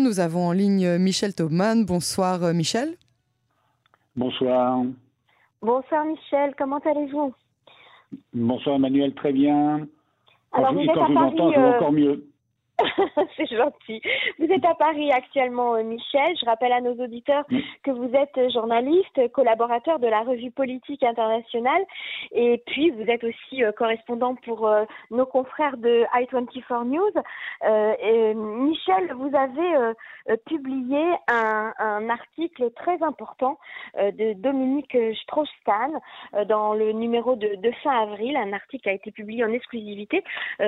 Nous avons en ligne Michel Taubman. Bonsoir euh, Michel. Bonsoir. Bonsoir Michel, comment allez-vous? Bonsoir Emmanuel, très bien. Alors, quand vous je, quand vous Paris, entends, je vais euh, encore mieux. C'est gentil. Vous êtes à Paris actuellement, euh, Michel. Je rappelle à nos auditeurs que vous êtes euh, journaliste, collaborateur de la revue politique internationale, et puis vous êtes aussi euh, correspondant pour euh, nos confrères de I24 News. Euh, et, Michel, vous avez publié un, un article très important de Dominique Strauss-Kahn dans le numéro de, de fin avril, un article qui a été publié en exclusivité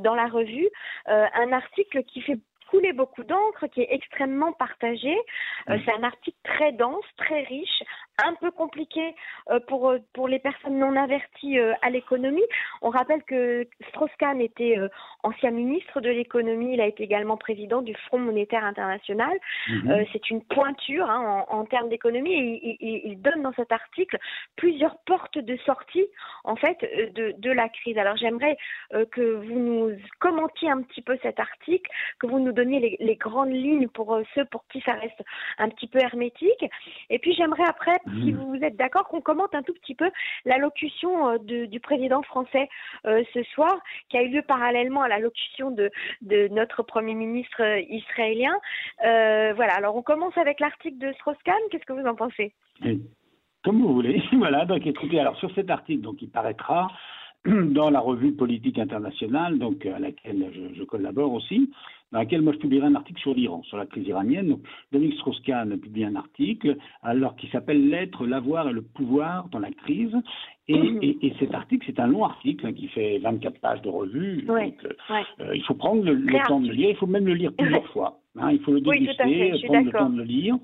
dans la revue, un article qui fait couler beaucoup d'encre, qui est extrêmement partagé. Euh, c'est un article très dense, très riche, un peu compliqué euh, pour, euh, pour les personnes non averties euh, à l'économie. On rappelle que Strauss-Kahn était ancien ministre de l'économie, il a été également président du Fonds monétaire international. Mhm. C'est une pointure hein, en, en termes d'économie et il, il- il donne dans cet article plusieurs portes de sortie en fait de, de la crise. Alors j'aimerais que vous nous commentiez un petit peu cet article, que vous nous donniez les, les grandes lignes pour ceux pour qui ça reste un petit peu hermétique. Et puis j'aimerais après, si Mhm. vous êtes d'accord, qu'on commente un tout petit peu l'allocution euh, du président français euh, ce soir, qui a eu lieu parallèlement à l'allocution de, de notre Premier ministre euh, israélien. Euh, voilà, alors on commence avec l'article de Strauss-Kahn, qu'est-ce que vous en pensez? Comme vous voulez. voilà, donc écoutez, alors sur cet article, donc il paraîtra dans la revue politique internationale, donc à laquelle je, je collabore aussi, dans laquelle moi je publierai un article sur l'Iran, sur la crise iranienne. Donc, Dominique Strauss-Kahn publie un article alors qui s'appelle L'être, l'avoir et le pouvoir dans la crise. Et, Mhm. et- et cet article, c'est un long article hein, qui fait 24 pages de revue. Ouais, Donc, euh, ouais. euh, il faut prendre le, temps de le lire, il faut même le lire plusieurs fois. hein, il faut le Oui, déguster, suis prendre le temps de le lire.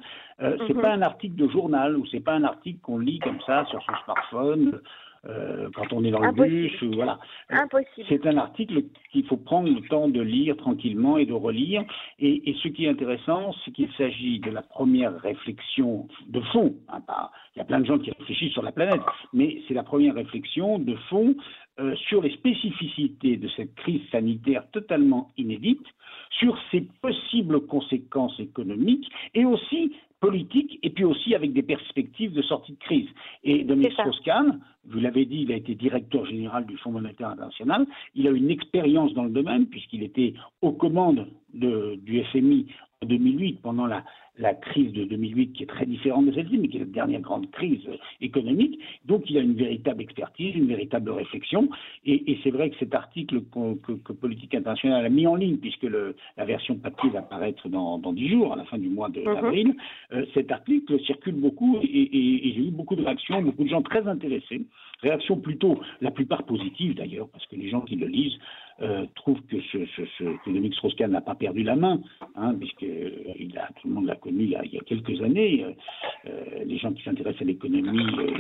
Euh, c'est Mhm. pas un article de journal ou c'est pas un article qu'on lit comme ça sur son smartphone euh, quand on est dans le bus ou voilà. Impossible. C'est un article qu'il faut prendre le temps de lire tranquillement et de relire. Et, et ce qui est intéressant, c'est qu'il s'agit de la première réflexion de fond. hein, pas- il y a plein de gens qui réfléchissent sur la planète, mais c'est la première réflexion de fond euh, sur les spécificités de cette crise sanitaire totalement inédite, sur ses possibles conséquences économiques et aussi politiques, et puis aussi avec des perspectives de sortie de crise. Et Dominique. Strauss-Kahn, vous l'avez dit, il a été directeur général du Fonds monétaire international. Il a une expérience dans le domaine puisqu'il était aux commandes de- du FMI en 2008 pendant la, la crise de 2008 qui est très différente de celle-ci, mais qui est la dernière grande crise économique. Donc il a une véritable expertise, une véritable réflexion. Et, et c'est vrai que cet article que, que Politique Internationale a mis en ligne, puisque le- la version papier va paraître dans, dans 10 jours, à la fin du mois Mhm. d'avril, euh, cet article circule beaucoup et, et- et j'ai eu beaucoup de réactions, beaucoup de gens très intéressés. Réactions plutôt, la plupart positives d'ailleurs, parce que les gens qui le lisent euh, trouvent que, ce, ce, ce, que Dominique Strauss-Kahn n'a pas perdu la main, hein, puisque euh, il a, tout le monde l'a connu il y a, quelques années. Euh, euh, les gens qui s'intéressent à l'économie euh,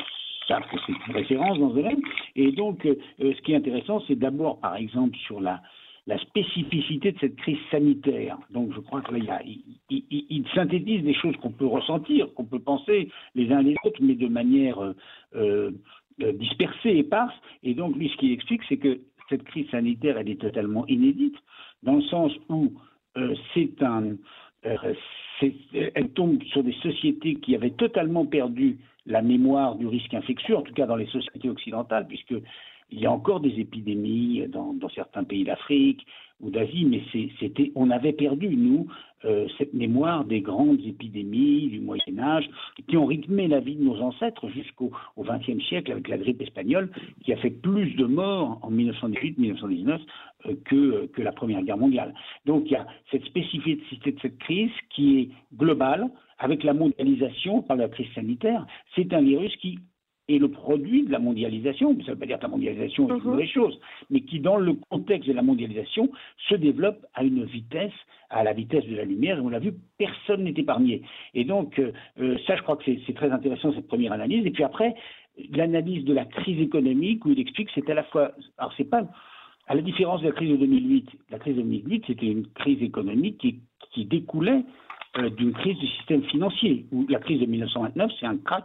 savent que c'est une référence dans ce domaine. Et donc, ce qui est intéressant, c'est d'abord, par exemple, sur la, la spécificité de cette crise sanitaire. Donc, je crois que là, il, synthétise des choses qu'on peut ressentir, qu'on peut penser les uns les autres, mais de manière dispersée, éparse. Et donc, lui, ce qu'il explique, c'est que cette crise sanitaire, elle est totalement inédite, dans le sens où c'est un, elle tombe sur des sociétés qui avaient totalement perdu la mémoire du risque infectieux, en tout cas dans les sociétés occidentales, puisque il y a encore des épidémies dans, certains pays d'Afrique ou d'Asie, mais on avait perdu, nous, euh, cette mémoire des grandes épidémies du Moyen Âge qui ont rythmé la vie de nos ancêtres jusqu'au XXe siècle avec la grippe espagnole, qui a fait plus de morts en 1918-1919 euh, que la Première Guerre mondiale. Donc il y a cette spécificité de cette crise qui est globale, avec la mondialisation, par la crise sanitaire. C'est un virus qui est le produit de la mondialisation, ça ne veut pas dire que la mondialisation est une Mhm. mauvaise chose, mais qui, dans le contexte de la mondialisation, se développe à une vitesse, à la vitesse de la lumière, et on l'a vu, personne n'est épargné. Et donc, euh, euh, ça, je crois que c'est très intéressant, cette première analyse. Et puis après, l'analyse de la crise économique, où il explique que c'est à la fois, alors c'est pas, à la différence de la crise de 2008, la crise de 2008, c'était une crise économique qui, qui découlait euh, d'une crise du système financier, où la crise de 1929, c'est un crack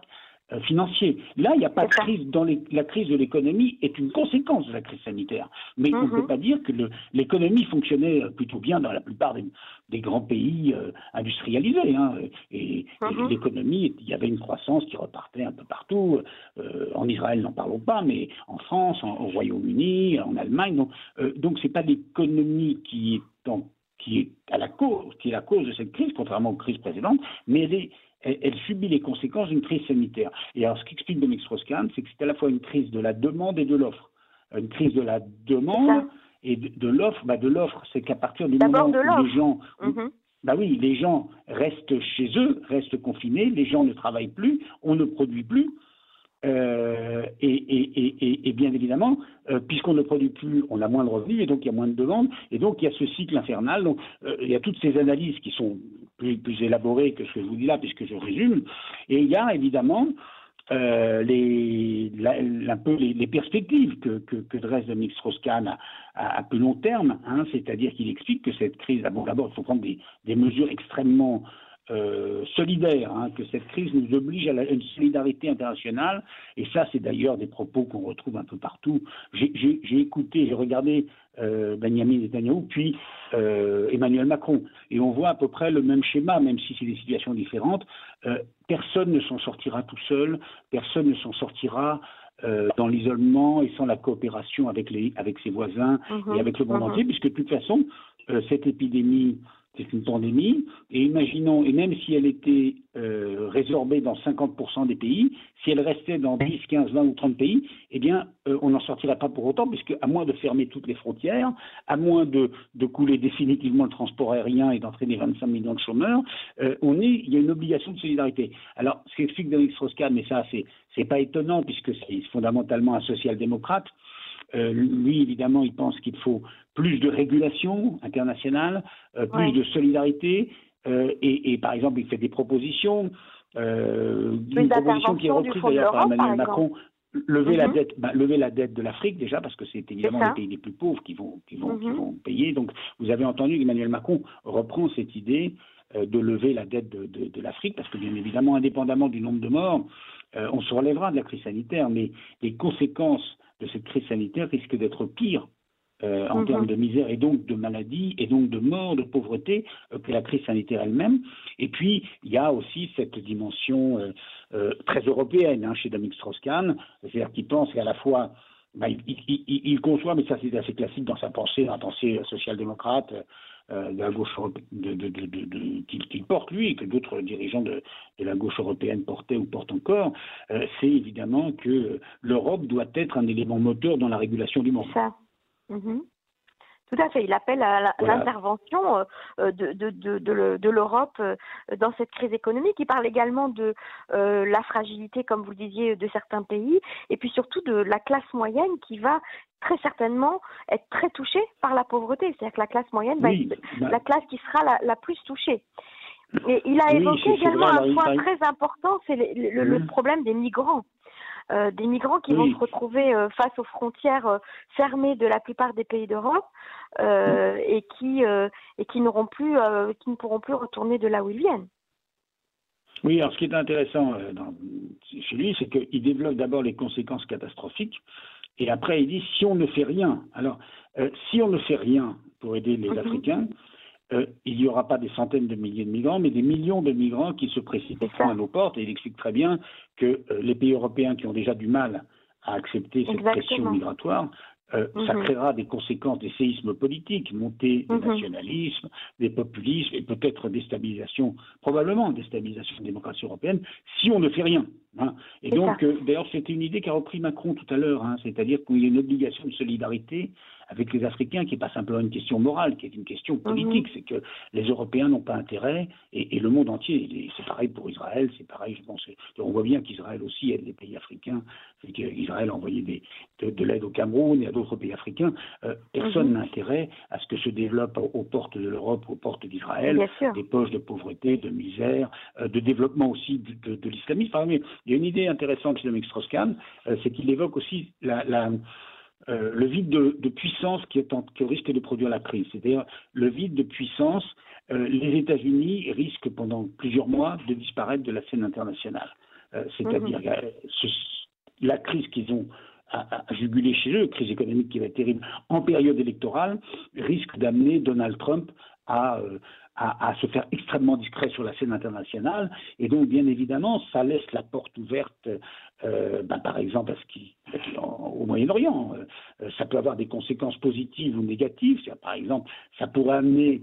financier. Là, il n'y a pas de crise. Dans la crise de l'économie est une conséquence de la crise sanitaire. Mais on ne peut mhm. pas dire que l'économie fonctionnait plutôt bien dans la plupart des, grands pays euh, industrialisés. Hein. Et, mhm. l'économie, il y avait une croissance qui repartait un peu partout. Euh, en Israël, n'en parlons pas, mais en France, au Royaume-Uni, en Allemagne. Donc, donc c'est pas l'économie qui est qui est à la cause, qui est la cause de cette crise, contrairement aux crises précédentes, mais elle est elle, subit les conséquences d'une crise sanitaire. Et alors, ce qu'explique Dominique Strauss-Kahn, c'est que c'est à la fois une crise de la demande et de l'offre. Une crise de la demande et de, l'offre. Bah, de l'offre, c'est qu'à partir du moment où les gens, mhm. bah oui, les gens restent chez eux, restent confinés, les gens ne travaillent plus, on ne produit plus. Euh, et, bien évidemment, euh, puisqu'on ne produit plus, on a moins de revenus et donc il y a moins de demandes. Et donc il y a ce cycle infernal. Donc euh, il y a toutes ces analyses qui sont plus, élaborées que ce que je vous dis là, puisque je résume. Et il y a évidemment les, un peu les, perspectives que, dresse Dominique Strauss-Kahn à, plus long terme, hein. c'est-à-dire qu'il explique que cette crise, d'abord il faut prendre des mesures extrêmement euh, solidaire, hein, que cette crise nous oblige à, une solidarité internationale, et ça c'est d'ailleurs des propos qu'on retrouve un peu partout. J'ai écouté, j'ai regardé euh, Benjamin Netanyahu, puis euh, Emmanuel Macron, et on voit à peu près le même schéma, même si c'est des situations différentes. Euh, personne ne s'en sortira tout seul, personne ne s'en sortira dans l'isolement et sans la coopération avec, les, avec ses voisins et mhm. avec le monde mhm. entier, puisque de toute façon, cette épidémie c'est une pandémie, et imaginons, et même si elle était euh, résorbée dans 50% des pays, si elle restait dans 10, 15, 20 ou 30 pays, eh bien, euh, on n'en sortirait pas pour autant, puisque à moins de fermer toutes les frontières, à moins de, couler définitivement le transport aérien et d'entraîner 25 millions de chômeurs, euh, on est, il y a une obligation de solidarité. Alors, ce qu'explique Dominique Strauss-Kahn, mais ça, c'est, c'est pas étonnant, puisque c'est fondamentalement un social-démocrate, euh, lui, évidemment, il pense qu'il faut plus de régulation internationale, euh, plus de solidarité, euh, et, par exemple, il fait des propositions, une proposition qui est reprise d'ailleurs par Emmanuel Macron, lever la mhm. dette, bah, lever la dette de l'Afrique déjà parce que c'est évidemment les pays les plus pauvres qui vont qui vont qui mhm. vont payer. Donc vous avez entendu qu'Emmanuel Macron reprend cette idée de lever la dette de, de, l'Afrique parce que bien évidemment indépendamment du nombre de morts, on se relèvera de la crise sanitaire, mais les conséquences de cette crise sanitaire risque d'être pire euh, en mhm. termes de misère et donc de maladie et donc de mort, de pauvreté euh, que la crise sanitaire elle-même. Et puis, il y a aussi cette dimension euh, très européenne hein, chez Dominique Strauss-Kahn, c'est-à-dire qu'il pense qu'à la fois bah, il, conçoit, mais ça c'est assez classique dans sa pensée, dans la pensée social-démocrate, euh, de la gauche de, de, qu'il porte lui et que d'autres dirigeants de, la gauche européenne portaient ou portent encore, euh, c'est évidemment que l'Europe doit être un élément moteur dans la régulation du monde. Ça. Mhm. Tout à fait. Il appelle à l'intervention euh, de, de, l'Europe dans cette crise économique. Il parle également de la fragilité, comme vous le disiez, de certains pays, et puis surtout de la classe moyenne qui va très certainement être très touchée par la pauvreté. C'est-à-dire que la classe moyenne va être bah la classe qui sera la, plus touchée. Et il a évoqué également un point très important, c'est le, mmh. problème des migrants. Euh, des migrants qui vont se retrouver euh, face aux frontières euh, fermées de la plupart des pays d'Europe mmh. et qui et qui n'auront plus qui ne pourront plus retourner de là où ils viennent. Oui, alors ce qui est intéressant dans, chez lui, c'est qu'il développe d'abord les conséquences catastrophiques et après, il dit si on ne fait rien, alors euh, si on ne fait rien pour aider les mhm. Africains, euh, il n'y aura pas des centaines de milliers de migrants, mais des millions de migrants qui se précipiteront à nos portes. Et il explique très bien que euh, les pays européens qui ont déjà du mal à accepter cette pression migratoire euh, ça mhm. créera des conséquences, des séismes politiques, montée des mhm. nationalismes, des populismes et peut-être déstabilisation, probablement déstabilisation de la démocratie européenne, si on ne fait rien. Hein. Et donc, euh, d'ailleurs, c'était une idée qu'a repris Macron tout à l'heure, hein, c'est-à-dire qu'il y a une obligation de solidarité avec les Africains, qui n'est pas simplement une question morale, qui est une question mhm. politique. C'est que les Européens n'ont pas intérêt, et, le monde entier, c'est pareil pour Israël, c'est pareil, je pense. On voit bien qu'Israël aussi aide les pays africains, c'est qu'Israël a envoyé des, de, l'aide au Cameroun et à d'autres pays africains. Euh, personne mhm. n'a intérêt à ce que se développent aux portes de l'Europe, aux portes d'Israël, des poches de pauvreté, de misère, euh, de développement aussi de, l'islamisme. il y a une idée intéressante chez Dominique Strauss-Kahn, euh, c'est qu'il évoque aussi la, la euh, le vide de, puissance qui, est en, risque de produire la crise. C'est-à-dire le vide de puissance, euh, les États-Unis risquent pendant plusieurs mois de disparaître de la scène internationale. c'est-à-dire mhm. la crise qu'ils ont à, juguler chez eux, crise économique qui va être terrible en période électorale, risque d'amener Donald Trump à, à, se faire extrêmement discret sur la scène internationale. Et donc, bien évidemment, ça laisse la porte ouverte, euh, ben, par exemple, à ce qui, au Moyen-Orient. Euh, ça peut avoir des conséquences positives ou négatives. Par exemple, ça pourrait amener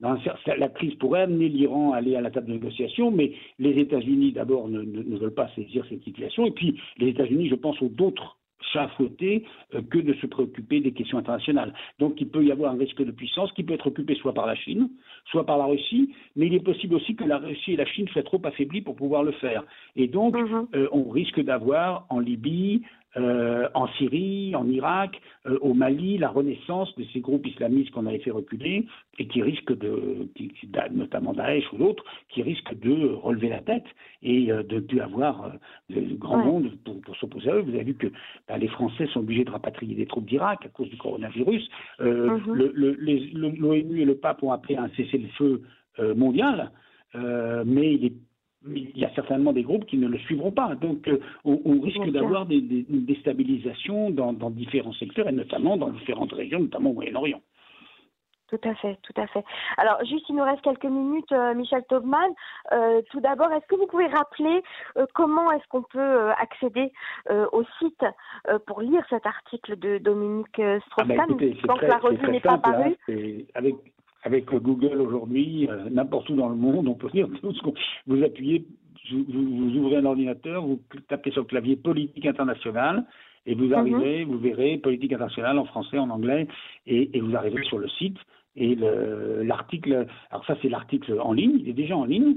la crise pourrait amener l'Iran à aller à la table de négociation, mais les États-Unis, d'abord, ne, ne, veulent pas saisir cette situation. Et puis, les États-Unis, je pense aux d'autres chafouetter euh, que de se préoccuper des questions internationales. Donc il peut y avoir un risque de puissance qui peut être occupé soit par la Chine, soit par la Russie, mais il est possible aussi que la Russie et la Chine soient trop affaiblies pour pouvoir le faire. Et donc mhm. euh, on risque d'avoir en Libye, euh, en Syrie, en Irak, euh, au Mali, la renaissance de ces groupes islamistes qu'on avait fait reculer et qui risquent de, notamment Daesh ou d'autres, qui risquent de relever la tête et euh, de ne plus avoir le grand monde pour, s'opposer à eux. Vous avez vu que bah, les Français sont obligés de rapatrier des troupes d'Irak à cause du coronavirus. Mhm. L'ONU et le pape ont appelé un cessez-le-feu mondial, mais il est il y a certainement des groupes qui ne le suivront pas. Donc, euh, on, risque d'avoir des, des, une déstabilisation dans, différents secteurs et notamment dans différentes régions, notamment au Moyen-Orient. Tout à fait, tout à fait. Alors, juste, il nous reste quelques minutes, euh, Michel Taubman. Euh, tout d'abord, est-ce que vous pouvez rappeler comment est-ce qu'on peut accéder au site pour lire cet article de Dominique Strauss-Kahn ah bah tant que la revue n'est pas parue? hein, avec Google aujourd'hui, euh, n'importe où dans le monde, on peut lire tout ce qu'on. Vous appuyez, vous, ouvrez un ordinateur, vous tapez sur le clavier politique internationale et vous mhm. arrivez, vous verrez politique internationale en français, en anglais, et, vous arrivez sur le site. Et l'article, alors ça c'est l'article en ligne, il est déjà en ligne.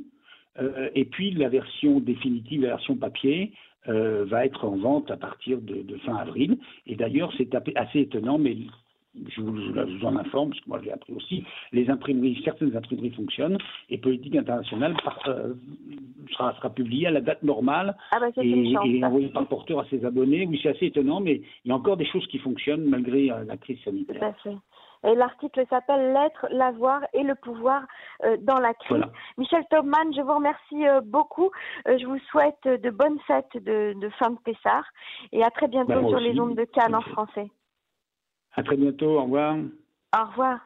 Euh, et puis la version définitive, la version papier, euh, va être en vente à partir de, de fin avril. Et d'ailleurs, c'est assez étonnant, mais je vous, en informe, parce que moi j'ai appris aussi, les imprimeries, certaines imprimeries fonctionnent, et Politique Internationale euh, sera, sera publiée à la date normale ah bah et, envoyée par porteur à ses abonnés. Oui, c'est assez étonnant, mais il y a encore des choses qui fonctionnent malgré euh, la crise sanitaire. Et l'article s'appelle L'être, l'avoir et le pouvoir euh, dans la crise. Michel Taubman, je vous remercie beaucoup. je vous souhaite de bonnes fêtes de, fin de Pessard et à très bientôt bah, sur les ondes de Cannes en français. À très bientôt. Au revoir. Au revoir.